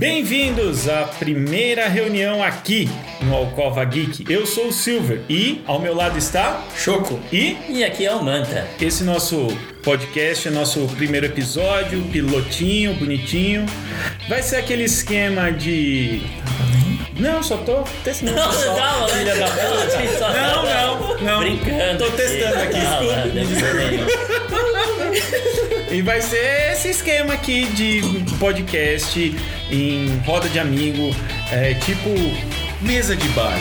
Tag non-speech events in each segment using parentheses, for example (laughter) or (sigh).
Bem-vindos à primeira reunião aqui no Alcova Geek. Eu sou o Silver e ao meu lado está Choco e E aqui é o Manta. esse nosso podcast nosso primeiro episódio, pilotinho, bonitinho. Vai ser aquele esquema de não, só tô testando. Não, só, calma, filha da puta. Não, não, não. Brincando. Tô testando aqui, não tem problema. E vai ser esse esquema aqui de podcast em roda de amigo, é, tipo mesa de bar.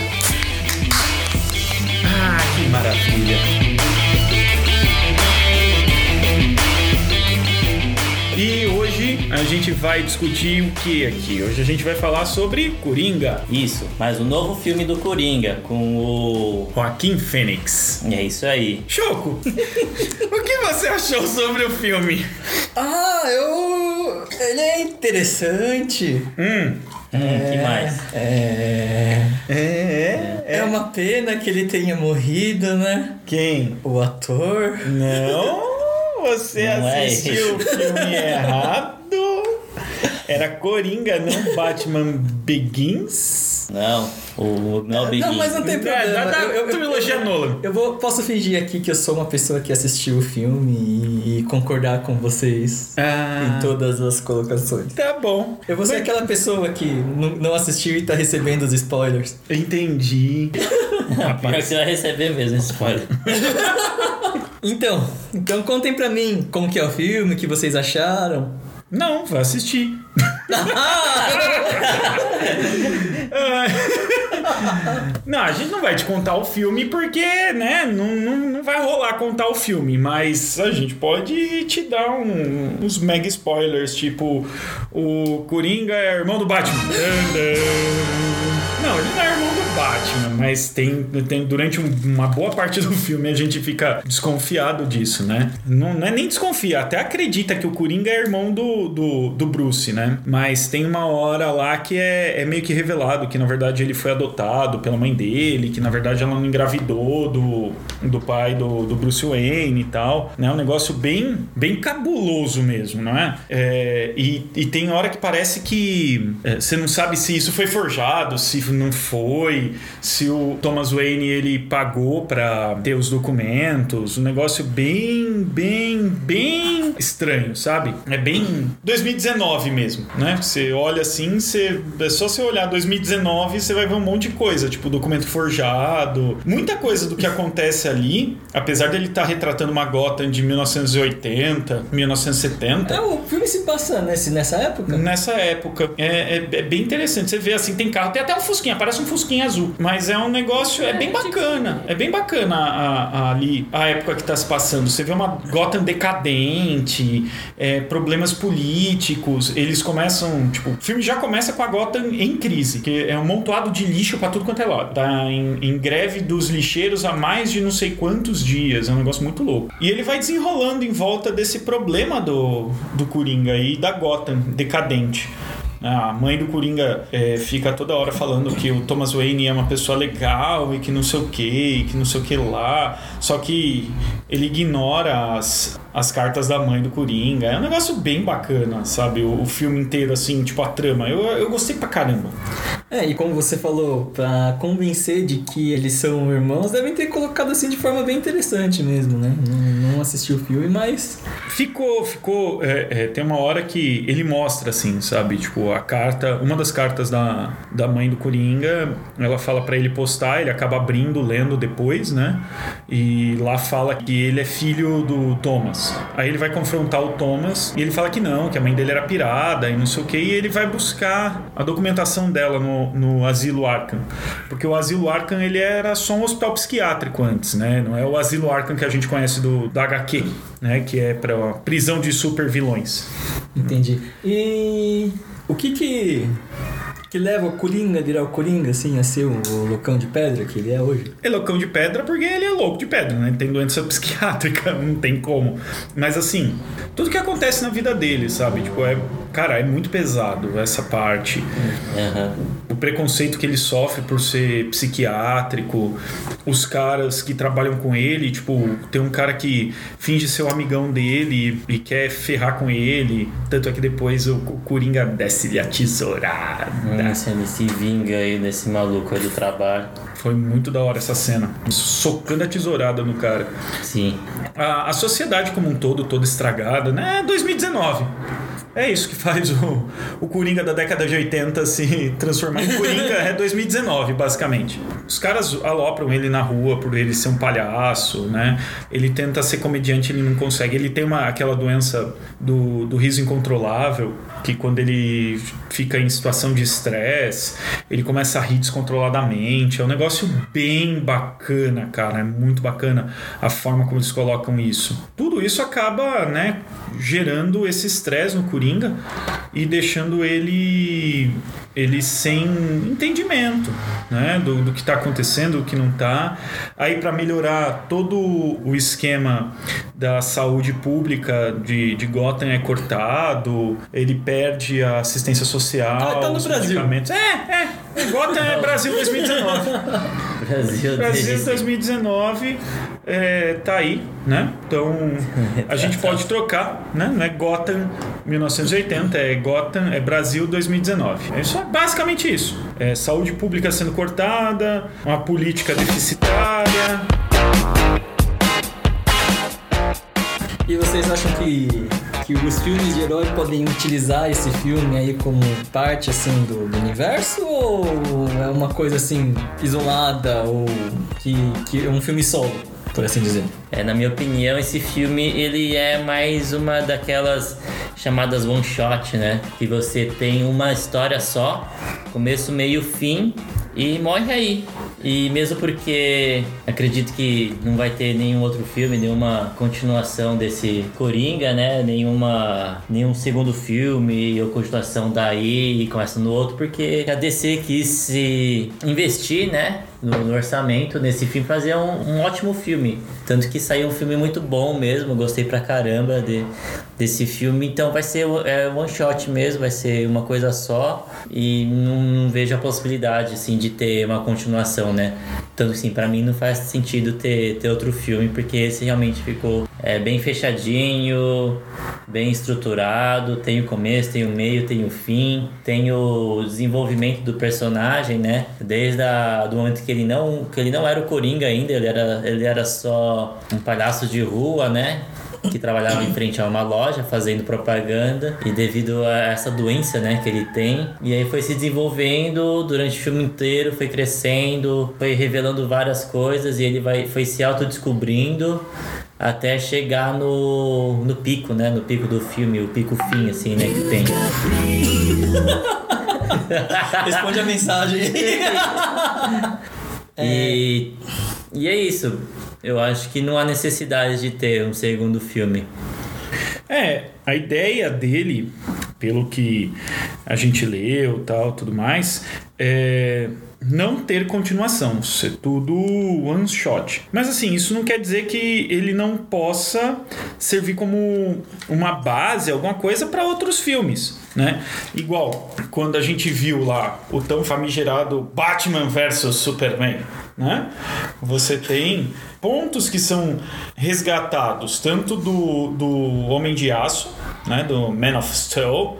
A gente vai discutir o que aqui? Hoje a gente vai falar sobre Coringa, Isso, mais um novo filme do Coringa com o. Joaquim Fênix. É isso aí. Choco, (laughs) o que você achou sobre o filme? Ah, eu. Ele é interessante. Hum, Hum, que mais? É. é, É uma pena que ele tenha morrido, né? Quem? O ator. Não, você Não é assistiu o filme errado. Era Coringa, não Batman Begins. Não, o Mel Begin. Não, mas não tem É, problema. dá Eu- eu- trilogia eu- Nolan. Eu vou, posso fingir aqui que eu sou uma pessoa que assistiu o filme e, e concordar com vocês Ah, em todas as colocações. tá bom. Eu vou ser aquela pessoa que não não assistiu e tá recebendo os spoilers. Entendi. (laughs) Que você vai receber mesmo esse spoiler. (laughs) Então, então contem pra mim como que é o filme, o que vocês acharam. Não, vai assistir. (laughs) Não, a gente não vai te contar o filme porque, né, não, não, não vai rolar contar o filme, mas a gente pode te dar um- uns mega spoilers, tipo, o Coringa é irmão do Batman. Não, ele não é irmão do Batman, mas tem, tem durante um- uma boa parte do filme a gente fica desconfiado disso, né? Não, não é nem desconfia, até acredita que o Coringa é irmão do, do, do Bruce, né? Mas tem uma hora lá que é, é meio que revelado que na verdade ele foi adotado pela mãe dele, que na verdade ela não engravidou do, do pai do, do Bruce Wayne e tal, né? Um negócio bem, bem cabuloso mesmo, não é? É, e, e tem hora que parece que é, você não sabe se isso foi forjado, se não foi, se o Thomas Wayne ele pagou pra ter os documentos, um negócio bem, bem, bem estranho, sabe? É bem 2019 mesmo, né? Você olha assim, você, é só você olhar 2019, você vai ver um monte de coisa, tipo documento forjado, muita coisa do que acontece ali, apesar dele estar retratando uma Gotham de 1980, 1970. É, o filme se passa nesse, nessa época? Nessa época. É, é- é bem interessante. Você vê assim, tem carro, tem até um Fusquinha, parece um Fusquinha azul. Mas é um negócio, é, bem bacana. É bem bacana a- a- ali a época que tá se passando. Você vê uma Gotham decadente, é, problemas políticos. Eles começam, tipo, o filme já começa com a Gotham em crise, que é um montoado de lixo pra tudo quanto é lado. Tá em, em greve dos lixeiros há mais de não sei quantos dias. É um negócio muito louco. E ele vai desenrolando em volta desse problema do, do Coringa e da Gotham decadente. A mãe do Coringa é, fica toda hora falando que o Thomas Wayne é uma pessoa legal e que não sei o que, que não sei o que lá. Só que ele ignora as, as cartas da mãe do Coringa. É um negócio bem bacana, sabe? O, o filme inteiro, assim, tipo a trama. Eu, eu gostei pra caramba. É, e como você falou, pra convencer de que eles são irmãos, devem ter colocado assim de forma bem interessante mesmo, né? Não, não assisti o filme, mas. Ficou, ficou. é, é, tem uma hora que ele mostra, assim, sabe? Tipo, a carta. Uma das cartas da, da mãe do Coringa, ela fala pra ele postar, ele acaba abrindo, lendo depois, né? E lá fala que ele é filho do Thomas. Aí ele vai confrontar o Thomas e ele fala que não, que a mãe dele era pirada e não sei o que, e ele vai buscar a documentação dela no, no asilo Arkham. Porque o asilo Arkham ele era só um hospital psiquiátrico antes, né? Não é o asilo Arkham que a gente conhece do, da HQ, né? Que é pra prisão de super vilões. Entendi. E. O que que. Que leva o Coringa a virar o Coringa, assim, a ser o, loucão de pedra que ele é hoje? É loucão de pedra porque ele é louco de pedra, né? Ele tem doença (laughs) psiquiátrica, não tem como. Mas assim, tudo que acontece na vida dele, sabe? Tipo, é. Cara, é muito pesado essa parte. Aham. O preconceito que ele sofre por ser psiquiátrico, os caras que trabalham com ele, tipo, tem um cara que finge ser o amigão dele e quer ferrar com ele, tanto é que depois o Coringa desce-lhe a tesourada. Nossa, ele se vinga aí desse maluco aí do trabalho. Foi muito da hora essa cena. Socando a tesourada no cara. Sim. A, a sociedade como um todo, toda estragada, né? 2019. É isso que faz o, o Coringa da década de 80 se transformar em Coringa. é 2019, basicamente. Os caras alopram ele na rua por ele ser um palhaço, né? Ele tenta ser comediante, ele não consegue. Ele tem uma, aquela doença do, do riso incontrolável, que quando ele fica em situação de estresse, ele começa a rir descontroladamente. É um negócio bem bacana, cara. É muito bacana a forma como eles colocam isso. Tudo isso acaba, né, gerando esse estresse no Coringa e deixando ele ele sem entendimento né, do, do que está acontecendo, do que não está. Aí, para melhorar todo o esquema da saúde pública de, de Gotham é cortado, ele perde a assistência social. Ah, tá no Brasil. medicamentos. É, é. Gotham é Brasil 2019. (laughs) Brasil, Brasil desde 2019 é, tá aí, né? Então a gente (laughs) pode trocar, né? Não é Gotham 1980, é Gotham, é Brasil 2019. É isso, é basicamente isso. É saúde pública sendo cortada, uma política deficitária. E vocês acham que, que os filmes de herói podem utilizar esse filme aí como parte assim do, do universo ou é uma coisa assim isolada ou que, que é um filme solo, por assim dizer? É, na minha opinião, esse filme ele é mais uma daquelas chamadas one shot, né? Que você tem uma história só, começo, meio, fim e morre aí. E mesmo porque acredito que não vai ter nenhum outro filme, nenhuma continuação desse Coringa, né? Nenhuma, nenhum segundo filme ou continuação daí e começa no outro, porque a DC quis se investir, né? No, no orçamento nesse filme, fazer um, um ótimo filme. Tanto que saiu um filme muito bom mesmo, gostei pra caramba de, desse filme. Então vai ser é, one shot mesmo, vai ser uma coisa só. E não, não vejo a possibilidade, assim, de ter uma continuação, né? Tanto assim, pra mim não faz sentido ter, ter outro filme, porque esse realmente ficou é, bem fechadinho, bem estruturado. Tem o começo, tem o meio, tem o fim, tem o desenvolvimento do personagem, né? Desde a, do momento que ele não que ele não era o Coringa ainda, ele era, ele era só um palhaço de rua, né? que trabalhava em frente a uma loja fazendo propaganda e devido a essa doença, né, que ele tem, e aí foi se desenvolvendo durante o filme inteiro, foi crescendo, foi revelando várias coisas e ele vai foi se autodescobrindo até chegar no, no pico, né, no pico do filme, o pico fim assim, né, que tem. (laughs) Responde a mensagem. (laughs) E e é isso. Eu acho que não há necessidade de ter um segundo filme. É, a ideia dele, pelo que a gente leu tal, tudo mais, é não ter continuação, ser tudo one shot. Mas assim, isso não quer dizer que ele não possa servir como uma base, alguma coisa para outros filmes, né? Igual quando a gente viu lá o tão famigerado Batman vs Superman, né? Você tem pontos que são resgatados tanto do, do Homem de Aço, né, do Man of Steel,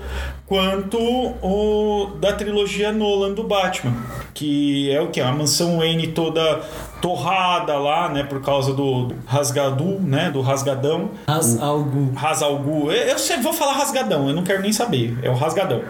quanto o da trilogia Nolan do Batman, que é o que a mansão Wayne toda torrada lá, né, por causa do rasgadu, né, do rasgadão. Ras algo. Rasalgu. Eu, eu vou falar rasgadão, eu não quero nem saber. É o rasgadão.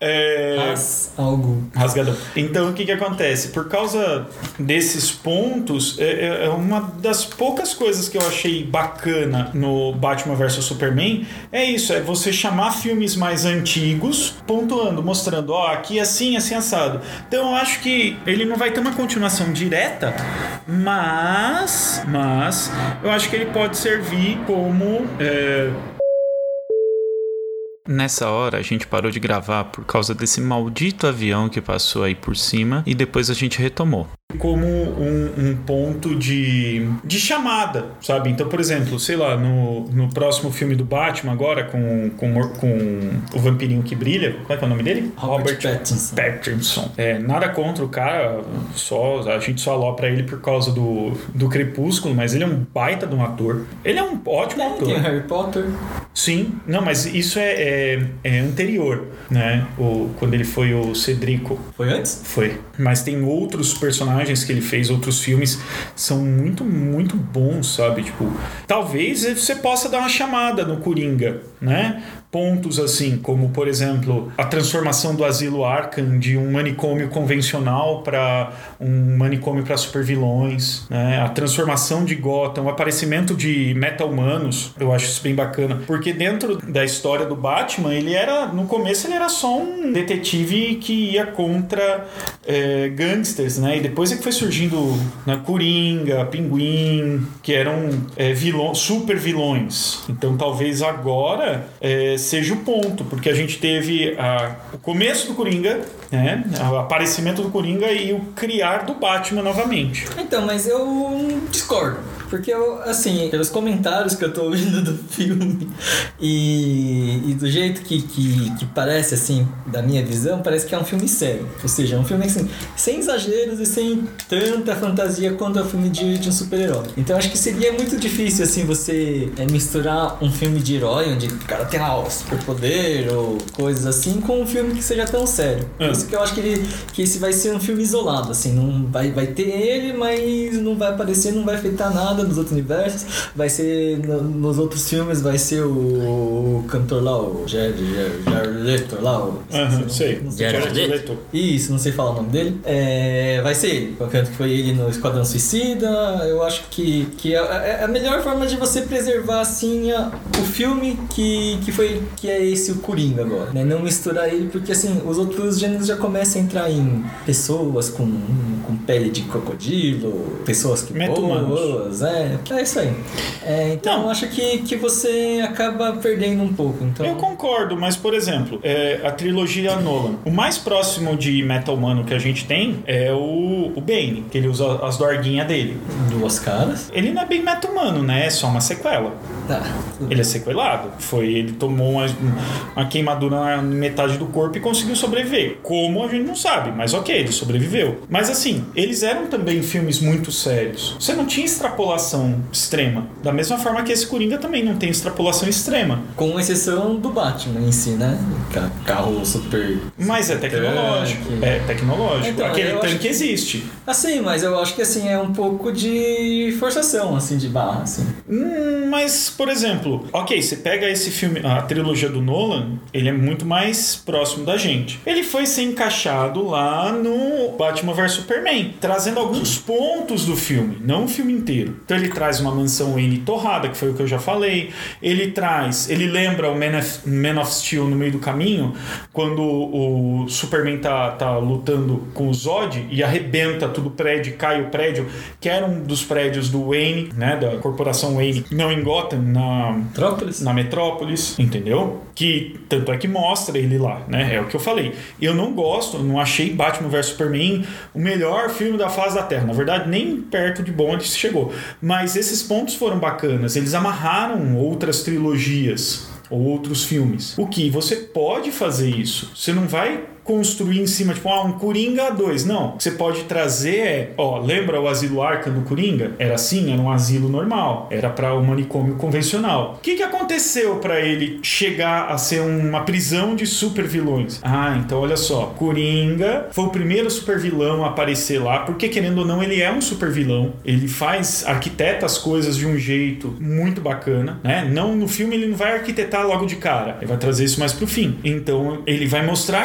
É... Ras algo. Rasgadão. Então, o que que acontece? Por causa desses pontos, é, é- é uma das poucas coisas que eu achei bacana no Batman vs Superman é isso, é você chamar filmes mais antigos, pontuando, mostrando, ó, aqui é assim, assim, assado. Então, eu acho que ele não vai ter uma continuação direta, mas, mas, eu acho que ele pode servir como... é, Nessa hora a gente parou de gravar por causa desse maldito avião que passou aí por cima e depois a gente retomou. Como um, um ponto de, de chamada, sabe? Então, por exemplo, sei lá, no, no próximo filme do Batman agora, com, com, com o vampirinho que brilha, qual é, que é o nome dele? Robert Pattinson. Pattinson. É, nada contra o cara, só, a gente só alopra ele por causa do, do Crepúsculo, mas ele é um baita de um ator. Ele é um ótimo ator. Tem o Harry Potter. Sim, não, mas isso é, é, é anterior, né? O, quando ele foi o Cedrico. Foi antes? Foi. Mas tem outros personagens que ele fez, outros filmes, são muito, muito bons, sabe? Tipo, talvez você possa dar uma chamada no Coringa, né? Pontos assim, como por exemplo, a transformação do asilo Arkham de um manicômio convencional para um manicômio para supervilões, né? A transformação de Gotham, o aparecimento de meta-humanos, eu acho isso bem bacana, porque dentro da história do Batman, ele era, no começo ele era só um detetive que ia contra é, gangsters, né? E depois é que foi surgindo na Coringa, Pinguim, que eram é, vilões, super vilões. Então talvez agora é, seja o ponto, porque a gente teve a, o começo do Coringa, né? O aparecimento do Coringa e o criar do Batman novamente. Então, mas eu discordo. Porque eu, assim, pelos comentários que eu tô ouvindo do (laughs) filme e, e do jeito que, que, que, parece, assim, da minha visão, parece que é um filme sério. Ou seja, é um filme, assim, sem exageros e sem tanta fantasia quanto é o filme de, de um super-herói. Então acho que seria muito difícil, assim, você é, misturar um filme de herói, onde o cara tem lá o superpoder ou coisas assim, com um filme que seja tão sério. Por isso que eu acho que, ele, que esse vai ser um filme isolado, assim, não vai, vai ter ele, mas não vai aparecer, não vai afetar nada nos outros universos. Vai ser, no, nos outros filmes, vai ser o, o cantor lá, o Jared, Jared Leto lá. O, Uhum, sei. não sei Jared falar. Leto. Isso, não sei falar o nome dele. É, vai ser ele. Tanto que foi ele no Esquadrão Suicida. Eu acho que, que é, é a melhor forma de você preservar, assim, a- o filme que, que foi que é esse o Coringa agora. Né? Não misturar ele, porque assim, os outros gêneros já começam a entrar em pessoas com, com pele de crocodilo, pessoas que Meta-humanos. boas, é, é isso aí. É, então Não. eu acho que, que você acaba perdendo um pouco. Então, Eu concordo, mas por exemplo, é, a trilogia Nolan. O mais próximo de Metal Humano que a gente tem é o, o Bane, que ele usa as dorguinhas dele. duas caras. Ele não é bem Metal Humano, né? É só uma sequela. Tá. Ele é sequelado. Foi, ele tomou uma, uma queimadura na metade do corpo e conseguiu sobreviver. Como a gente não sabe, mas ok, ele sobreviveu. Mas assim, eles eram também filmes muito sérios. Você não tinha extrapolação extrema. Da mesma forma que esse Coringa também não tem extrapolação extrema. Com exceção do Batman em si, né? Ca- Carro super. Mas é tecnológico. Tanque. É tecnológico. Então, Aquele tanque que- existe. Assim, mas eu acho que assim é um pouco de forçação, assim, de barra, assim. Hum, mas, por exemplo, ok, você pega esse filme, a trilogia do Nolan, ele é muito mais próximo da gente. Ele foi ser encaixado lá no Batman vs Superman, trazendo alguns pontos do filme, não o filme inteiro. Então ele traz uma mansão Wayne torrada, que foi o que eu já falei. Ele traz, ele lembra o Man of, Man of Steel no meio do caminho, quando o Superman tá, tá lutando com o Zod e arrebenta tudo o prédio, cai o prédio, que era um dos prédios do Wayne, né, da corporação Wayne, não em Gotham, na, Metrópolis? na Metrópolis, entendeu? Que tanto é que mostra ele lá, né? É o que eu falei. Eu não gosto, não achei Batman vs Superman o melhor filme da face da Terra. Na verdade, nem perto de bom ele chegou. Mas esses pontos foram bacanas. Eles amarraram outras trilogias ou outros filmes. O que você pode fazer isso? Você não vai construir em cima, tipo, ah, um Coringa 2. Não. Você pode trazer, é, ó, lembra o asilo Arkham do Coringa? Era assim, era um asilo normal. Era para o manicômio convencional. O que, que aconteceu para ele chegar a ser uma prisão de super vilões? Ah, então olha só. Coringa foi o primeiro super vilão a aparecer lá, porque querendo ou não, ele é um super vilão. Ele faz, arquiteta as coisas de um jeito muito bacana, né? Não no filme ele não vai arquitetar logo de cara. Ele vai trazer isso mais pro fim. Então ele vai mostrar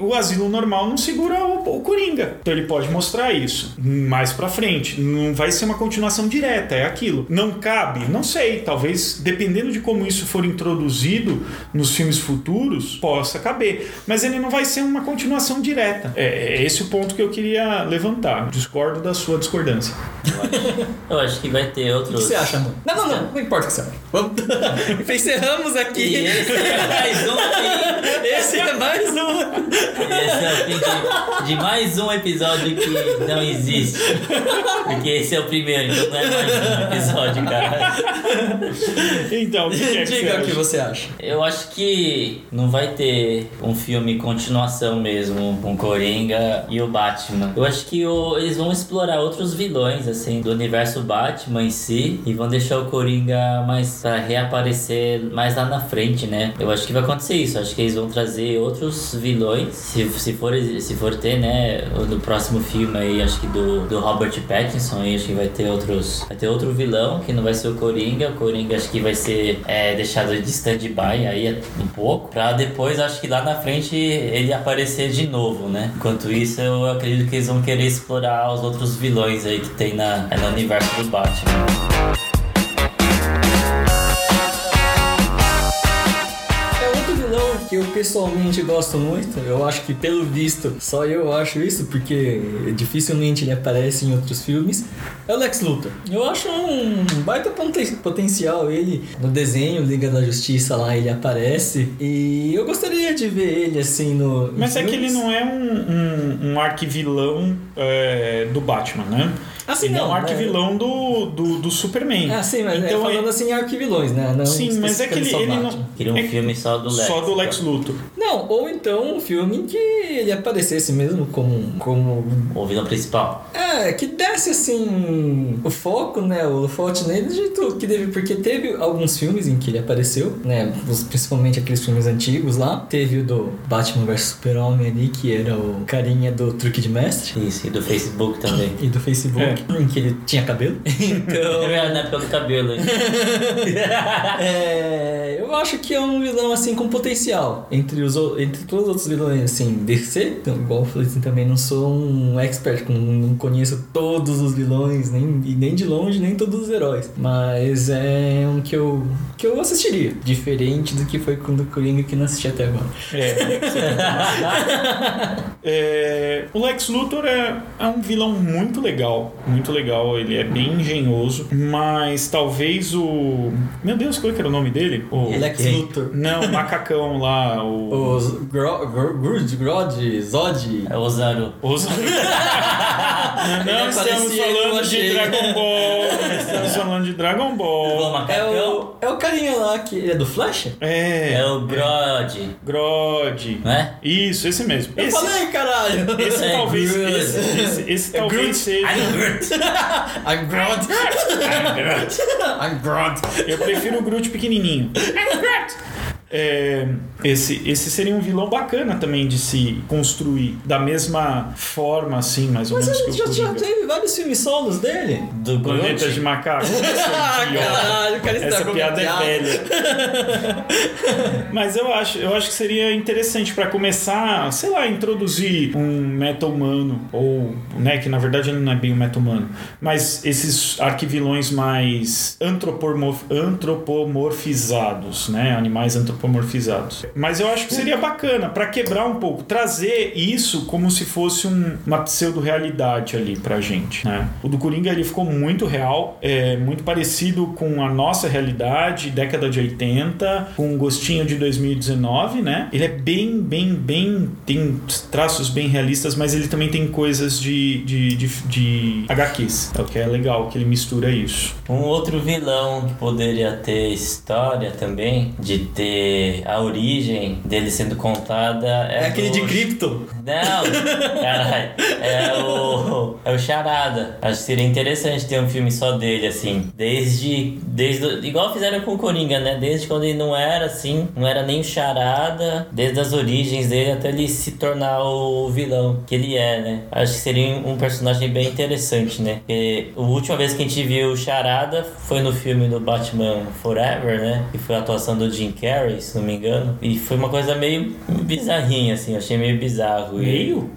o asilo normal não segura o, o Coringa. Então ele pode mostrar isso mais pra frente. Não vai ser uma continuação direta, é aquilo. Não cabe? Não sei. Talvez, dependendo de como isso for introduzido nos filmes futuros, possa caber. Mas ele não vai ser uma continuação direta. É, é esse o ponto que eu queria levantar. Discordo da sua discordância. (laughs) Eu acho que vai ter O outros. que você acha, mano? Não, não, não. Não importa o que você acha. Vamos... (laughs) Encerramos aqui. E esse é mais um que Esse é mais um. Esse é o fim de, de mais um episódio que não existe. Porque esse é o primeiro, então não é mais um episódio, cara. Então, o que, é que você Diga o que você acha. Eu acho que não vai ter um filme continuação mesmo com Coringa e o Batman. Eu acho que o- eles vão explorar outros vilões, assim, do universo Batman em si e vão deixar o Coringa mais pra reaparecer mais lá na frente, né? Eu acho que vai acontecer isso. Acho que eles vão trazer outros vilões, se, se, for, se for ter, né? o Do próximo filme aí, acho que do, do Robert Pattinson aí, acho que vai ter outros. Vai ter outro vilão que não vai ser o Coringa. O Coringa acho que vai ser é, deixado de stand-by aí um pouco. Pra depois, acho que lá na frente ele aparecer de novo, né? Enquanto isso, eu acredito que eles vão querer explorar os outros vilões aí que tem na, no universo do Batman. É outro vilão que eu pessoalmente gosto muito. Eu acho que, pelo visto, só eu acho isso, porque dificilmente ele aparece em outros filmes. É o Lex Luthor. Eu acho um baita poten- potencial ele no desenho Liga da Justiça lá, ele aparece. E eu gostaria de ver ele assim no. Mas é que ele não é um, um, um arquivilão é, do Batman, né? Ah, sim, ele é não, um arquivilão do, do, do Superman. Ah, sim, mas então é falando assim arquivilões, né? Não Sim, mas é que ele, ele não. Queria um é filme só do Lex. Só do Lex Luthor. Não, ou então um filme em que ele aparecesse mesmo como, como O vilão principal. É, que desse assim o foco, né? O forte nele do jeito que deve, porque teve alguns filmes em que ele apareceu, né? Principalmente aqueles filmes antigos lá. Teve o do Batman vs Super-Homem ali, que era o carinha do truque de mestre. Isso, e do Facebook também. E do Facebook, em que ele tinha cabelo. (laughs) É Então. verdade, na época do cabelo. hein? (laughs) É, eu acho que é um vilão assim com potencial entre os entre todos os outros vilões assim DC então, igual eu falei assim, também não sou um expert com- não conheço todos os vilões nem e nem de longe nem todos os heróis mas é um que eu que eu assistiria diferente do que foi com o Coringa que não assisti até agora É, (laughs) É, o Lex Luthor é, é um vilão muito legal, muito legal. Ele é bem engenhoso, mas talvez o. Meu Deus, qual é que era o nome dele? O... Lex quem? Luthor Não, o macacão lá, o. os Gro- Grud Grod Zod É o Zaro. Os... (laughs) não, não estamos falando de. Dragon Ball. Estamos falando de Dragon O Ball. é o, é o carinha lá que ele é do Flash É. É o Grod, Grod. né? Isso, esse mesmo. eu Esse, falei caralho esse É talvez. Esse, esse, esse É talvez Groot. seja. (laughs) I'm Groot. I'm Grod (laughs) I'm Grod Eu prefiro o Groot pequenininho. É, esse, esse seria um vilão bacana também de se construir da mesma forma, assim, mais ou Mas menos que já, o já teve vários filmes solos dele. Do Planeta de Macaco. (laughs) Ah, Idiota. caralho, cara Essa piada é velha. Mas eu acho, eu acho que seria interessante pra começar, sei lá, introduzir um meta-humano ou, né, que na verdade ele não é bem um meta-humano, mas esses arquivilões mais antropomorf- antropomorfizados, né, animais antropomorfizados. Mas eu acho que seria bacana pra quebrar um pouco, trazer isso como se fosse um- uma pseudo-realidade ali pra gente, né? O do Coringa ele ficou muito real, é muito parecido com a nossa realidade, década de 80, com um gostinho de 2019, né? Ele é bem, bem, bem. tem traços bem realistas, mas ele também tem coisas de, de, de, de HQs. É o que é legal, que ele mistura isso. Um outro vilão que poderia ter história também, de ter a origem dele sendo contada. É, É aquele do- de Krypton. Não, caralho. É o. É o Charada. Acho que seria interessante ter um filme só dele, assim. Desde. desde o- igual fizeram com o Coringa, né? Desde quando ele não era assim, não era nem o Charada, desde as origens dele até ele se tornar o vilão que ele é, né? Acho que seria um personagem bem interessante, né? Porque a última vez que a gente viu o Charada foi no filme do Batman Forever, né? Que foi a atuação do Jim Carrey, se não me engano. E foi uma coisa meio bizarrinha, assim. Eu achei meio bizarro. Meio?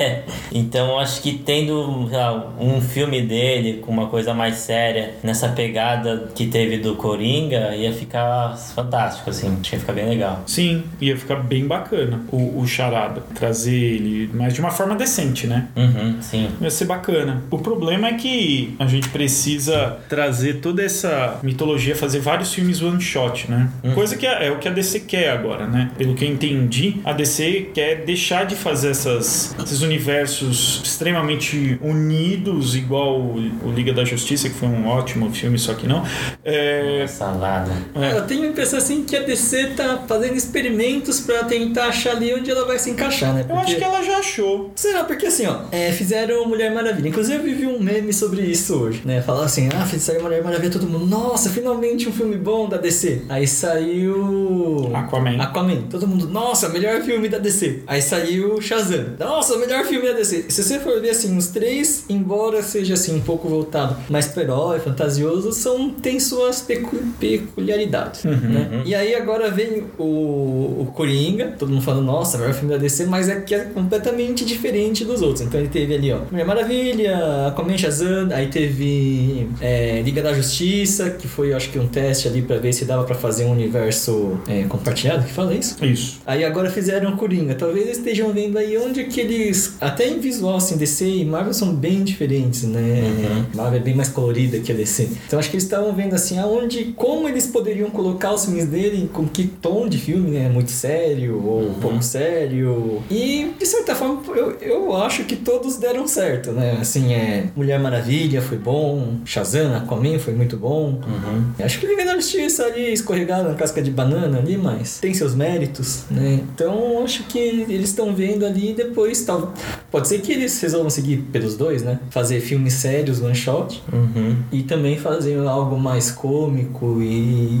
(laughs) então acho que tendo lá, um filme dele com uma coisa mais séria nessa pegada que teve do Coringa ia ficar fantástico assim, acho que ia ficar bem legal. Sim, ia ficar bem bacana o, o Charada. Trazer ele, mas de uma forma decente, né? Uhum, sim. Vai ser bacana. O problema é que a gente precisa trazer toda essa mitologia, fazer vários filmes one shot, né? Coisa que é, é o que a DC quer agora, né? Pelo que eu entendi, a DC quer deixar de fazer essas, esses universos extremamente unidos, igual o, o Liga da Justiça, que foi um ótimo filme, só que não. É, Salada. é, Eu tenho a impressão assim que a DC tá fazendo experimentos pra tentar achar ali onde ela vai se encaixar, né? eu acho que ela já achou. Será? Porque assim, ó, é, fizeram Mulher Maravilha. Inclusive eu vi um meme sobre isso hoje, né? Falaram assim, ah, saiu Mulher Maravilha, todo mundo, nossa, finalmente um filme bom da DC. Aí saiu... Aquaman. Aquaman. Todo mundo, nossa, melhor filme da DC. Aí saiu Shazam. Nossa, melhor filme da DC. Se você for ver assim, os três, embora seja assim um pouco voltado mais pro herói, fantasioso, são, tem suas pecu- peculiaridades. né? E aí agora vem o, o Coringa, todo mundo falando, nossa, melhor filme da DC, mas é que é completamente diferente dos outros. Então ele teve ali, ó, Mulher Maravilha, Aquaman Shazam, aí teve é, Liga da Justiça, que foi, acho que um teste ali pra ver se dava pra fazer um universo é, compartilhado, que fala isso? Isso. Aí agora fizeram Coringa. Talvez eles estejam vendo aí onde que eles. Até em visual, assim, DC e Marvel são bem diferentes, né? Marvel é bem mais colorida que a DC. Então acho que eles estavam vendo assim, aonde. Como eles poderiam colocar os filmes dele, com que tom de filme, né? Muito sério ou pouco sério. E de certa forma, eu, eu acho que todos deram certo, né? Assim, é. Mulher Maravilha foi bom, Shazam, Aquaman foi muito bom. Acho que Liga da Justiça ali escorregado na casca de banana ali, mas tem seus méritos, né? Então acho que eles estão vendo ali e depois tal. Pode ser que eles resolvam seguir pelos dois, né? Fazer filmes sérios, one shot, Uhum. e também fazer algo mais cômico e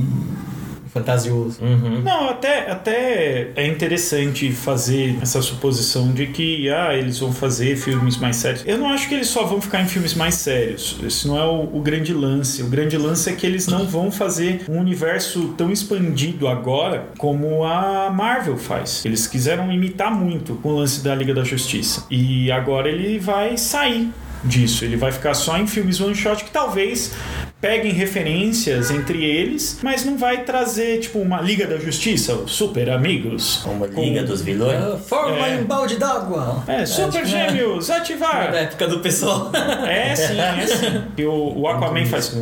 fantasioso. Uhum. Não, até, até é interessante fazer essa suposição de que ah, eles vão fazer filmes mais sérios. Eu não acho que eles só vão ficar em filmes mais sérios. Esse não é o, o grande lance. O grande lance é que eles não vão fazer um universo tão expandido agora como a Marvel faz. Eles quiseram imitar muito o lance da Liga da Justiça. E agora ele vai sair disso. Ele vai ficar só em filmes one shot que talvez peguem referências entre eles, mas não vai trazer tipo uma Liga da Justiça, os super amigos. Como com- Liga dos Vilões. Ah, forma É. em balde d'água! É, super tipo, gêmeos, É ativar! (laughs) da época do pessoal. É sim, é sim. E o, o Aquaman faz.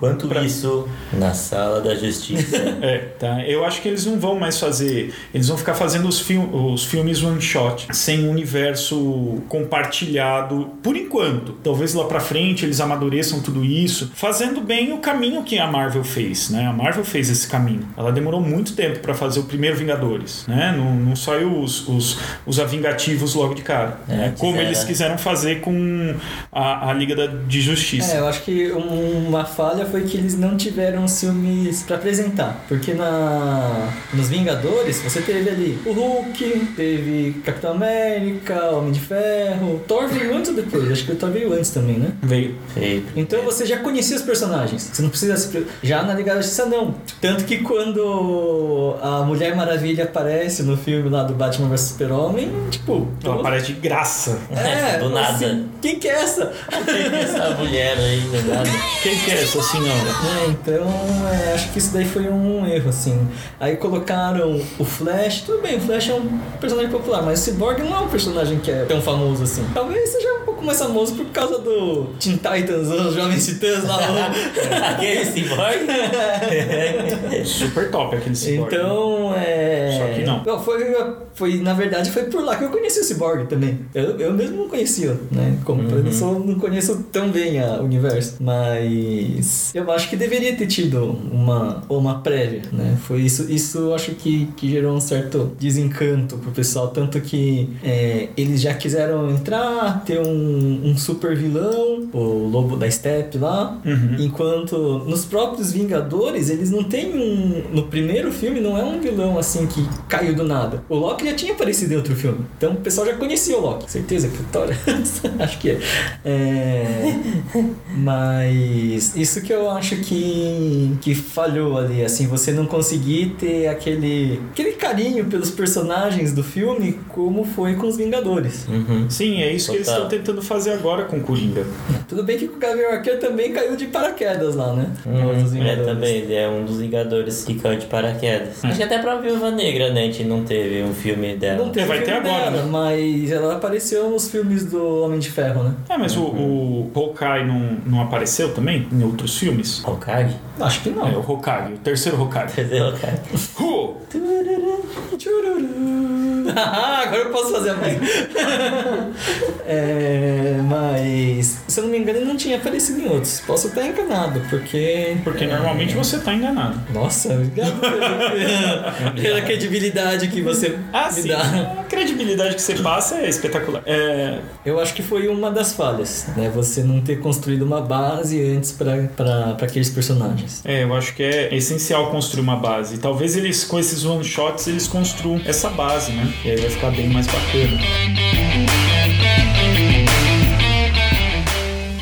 Enquanto Pra- isso, na sala da justiça. (laughs) É, tá. Eu acho que eles não vão mais fazer. Eles vão ficar fazendo os, fil os filmes one shot, sem um universo compartilhado por enquanto. Talvez lá pra frente eles amadureçam tudo isso, fazendo bem o caminho que a Marvel fez, né? A Marvel fez esse caminho. Ela demorou muito tempo pra fazer o primeiro Vingadores, né? Não, não saiu os, os, os Avingativos logo de cara. É, né? Como quiseram- eles quiseram fazer com a, a Liga da, de Justiça. É, eu acho que um- uma falha foi que eles não tiveram os filmes pra apresentar. Porque na nos Vingadores, você teve ali o Hulk, teve Capitão América, Homem de Ferro. Thor veio antes ou depois? Acho que o Thor veio antes também, né? Veio. Feito. Então você já conhecia os personagens. Você não precisa se Já na Liga da Justiça, não. Tanto que quando a Mulher Maravilha aparece no filme lá do Batman vs Super-Homem, tipo. Ela todo- aparece de graça. É, (laughs) Do nada. assim, quem que é essa? Essa mulher aí, do nada. Quem que é essa senhora? É, então é, acho que isso daí foi um erro, assim. Aí colocaram o Flash, tudo bem, o Flash é um personagem popular, mas o Cyborg não é um personagem que é tão famoso assim. Talvez seja um pouco mais famoso por causa do Teen Titans, os Jovens Titãs lá. (laughs) Aquele cyborg? (laughs) Super top aquele cyborg. Então, é. Só que não. Foi, foi, na verdade, foi por lá que eu conheci o Cyborg também. Eu, eu mesmo não conhecia, né? Como eu não, sou, não conheço tão bem a- o universo. Mas eu acho que deveria ter tido uma, uma prévia, né? Foi isso, isso eu acho que, que gerou um certo desencanto pro pessoal. Tanto que é, eles já quiseram entrar, ter um, um super vilão, o Lobo da Steppe lá. Uhum. Enquanto nos próprios Vingadores, eles não têm um. No primeiro filme, não é um vilão assim que caiu do nada. O Loki já tinha aparecido em outro filme. Então o pessoal já conhecia o Loki. Certeza que Thor. (laughs) acho que é. é. (laughs) Mas isso que eu acho que, que falhou ali. Assim, você não conseguir ter aquele, aquele carinho pelos personagens do filme como foi com os Vingadores. Uhum. Sim, é isso que eles Total. estão tentando fazer agora com o Coringa. Tudo bem que o Gavião Arqueiro também caiu de paraquedas lá, né? Uhum. É, também, ele é um dos Vingadores que caiu de paraquedas. Acho que até pra Viúva Negra, né? A gente não teve um filme dela. Não teve Vai ter agora, dela, né? mas ela apareceu nos filmes do Homem de Ferro, né? É, mas o, o Hawkeye não, não apareceu também em outros filmes? Filmes? Hokage? Acho que não. É, o Hokage, o terceiro Hokage. Cadê o Hokage? Hu! (laughs) Agora eu posso fazer a música. (laughs) é, mas, se eu não me engano, ele não tinha aparecido em outros. Posso estar enganado, porque. Porque normalmente você tá enganado. Nossa, obrigado pela, (laughs) pela credibilidade que você Ah, me sim. dá. A credibilidade que você passa é espetacular. É, Eu acho que foi uma das falhas, né? Você não ter construído uma base antes para aqueles personagens. É, eu acho que é essencial construir uma base. Talvez eles, com esses one shots, eles construam essa base, né? E aí vai ficar bem mais bacana.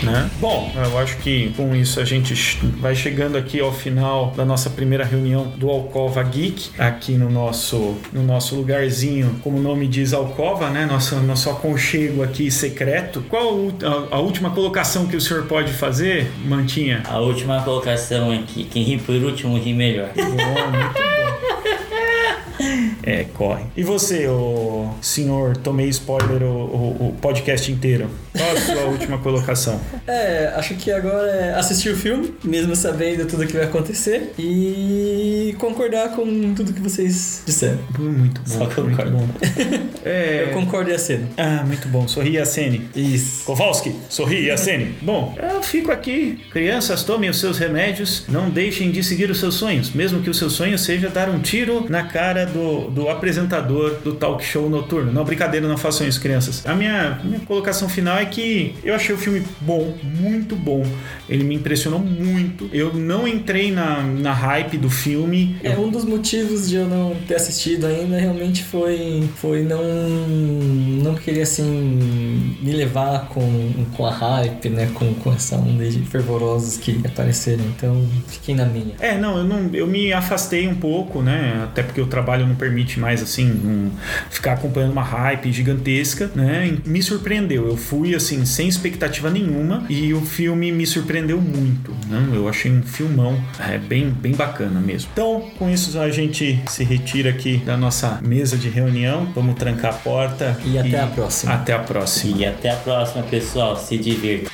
Né? Bom, eu acho que com isso a gente vai chegando aqui ao final da nossa primeira reunião do Alcova Geek, aqui no nosso, no nosso lugarzinho, como o nome diz, Alcova, né? Nosso, nosso aconchego aqui secreto. Qual a, a última colocação que o senhor pode fazer, Mantinha? A última colocação aqui. Quem ri por último ri melhor. Bom, muito. É, corre. E você, o senhor, tomei spoiler o, o- o podcast inteiro. Qual a sua (laughs) última colocação? É, acho que agora é assistir o filme, mesmo sabendo tudo que vai acontecer, e concordar com tudo que vocês disseram. Muito bom. Só muito concordo. bom. (laughs) É... Eu concordo e aceno. Ah, muito bom. Sorri e acene. Isso. Kowalski, sorri e acene. Bom, eu fico aqui. Crianças, tomem os seus remédios. Não deixem de seguir os seus sonhos, mesmo que o seu sonho seja dar um tiro na cara do, do apresentador do talk show noturno. Não, brincadeira, não façam isso, crianças. A minha, minha colocação final é que eu achei o filme bom, muito bom. Ele me impressionou muito. Eu não entrei na, na hype do filme. É, um dos motivos de eu não ter assistido ainda realmente foi, foi não, não querer assim me levar com, com a hype, né? Com, com essa onda de fervorosos que apareceram. Então fiquei na minha. É, não, eu não, eu me afastei um pouco, né? Até porque o trabalho não permite mais assim um- ficar acompanhando uma hype gigantesca, né? E Me surpreendeu. Eu fui assim sem expectativa nenhuma e o filme me surpreendeu muito, né? Eu achei um filmão, é bem bem bacana mesmo. Então, com isso a gente se retira aqui da nossa mesa de reunião. Vamos trancar a porta E até a próxima. Até a próxima. E até a próxima, pessoal. Se divirtam.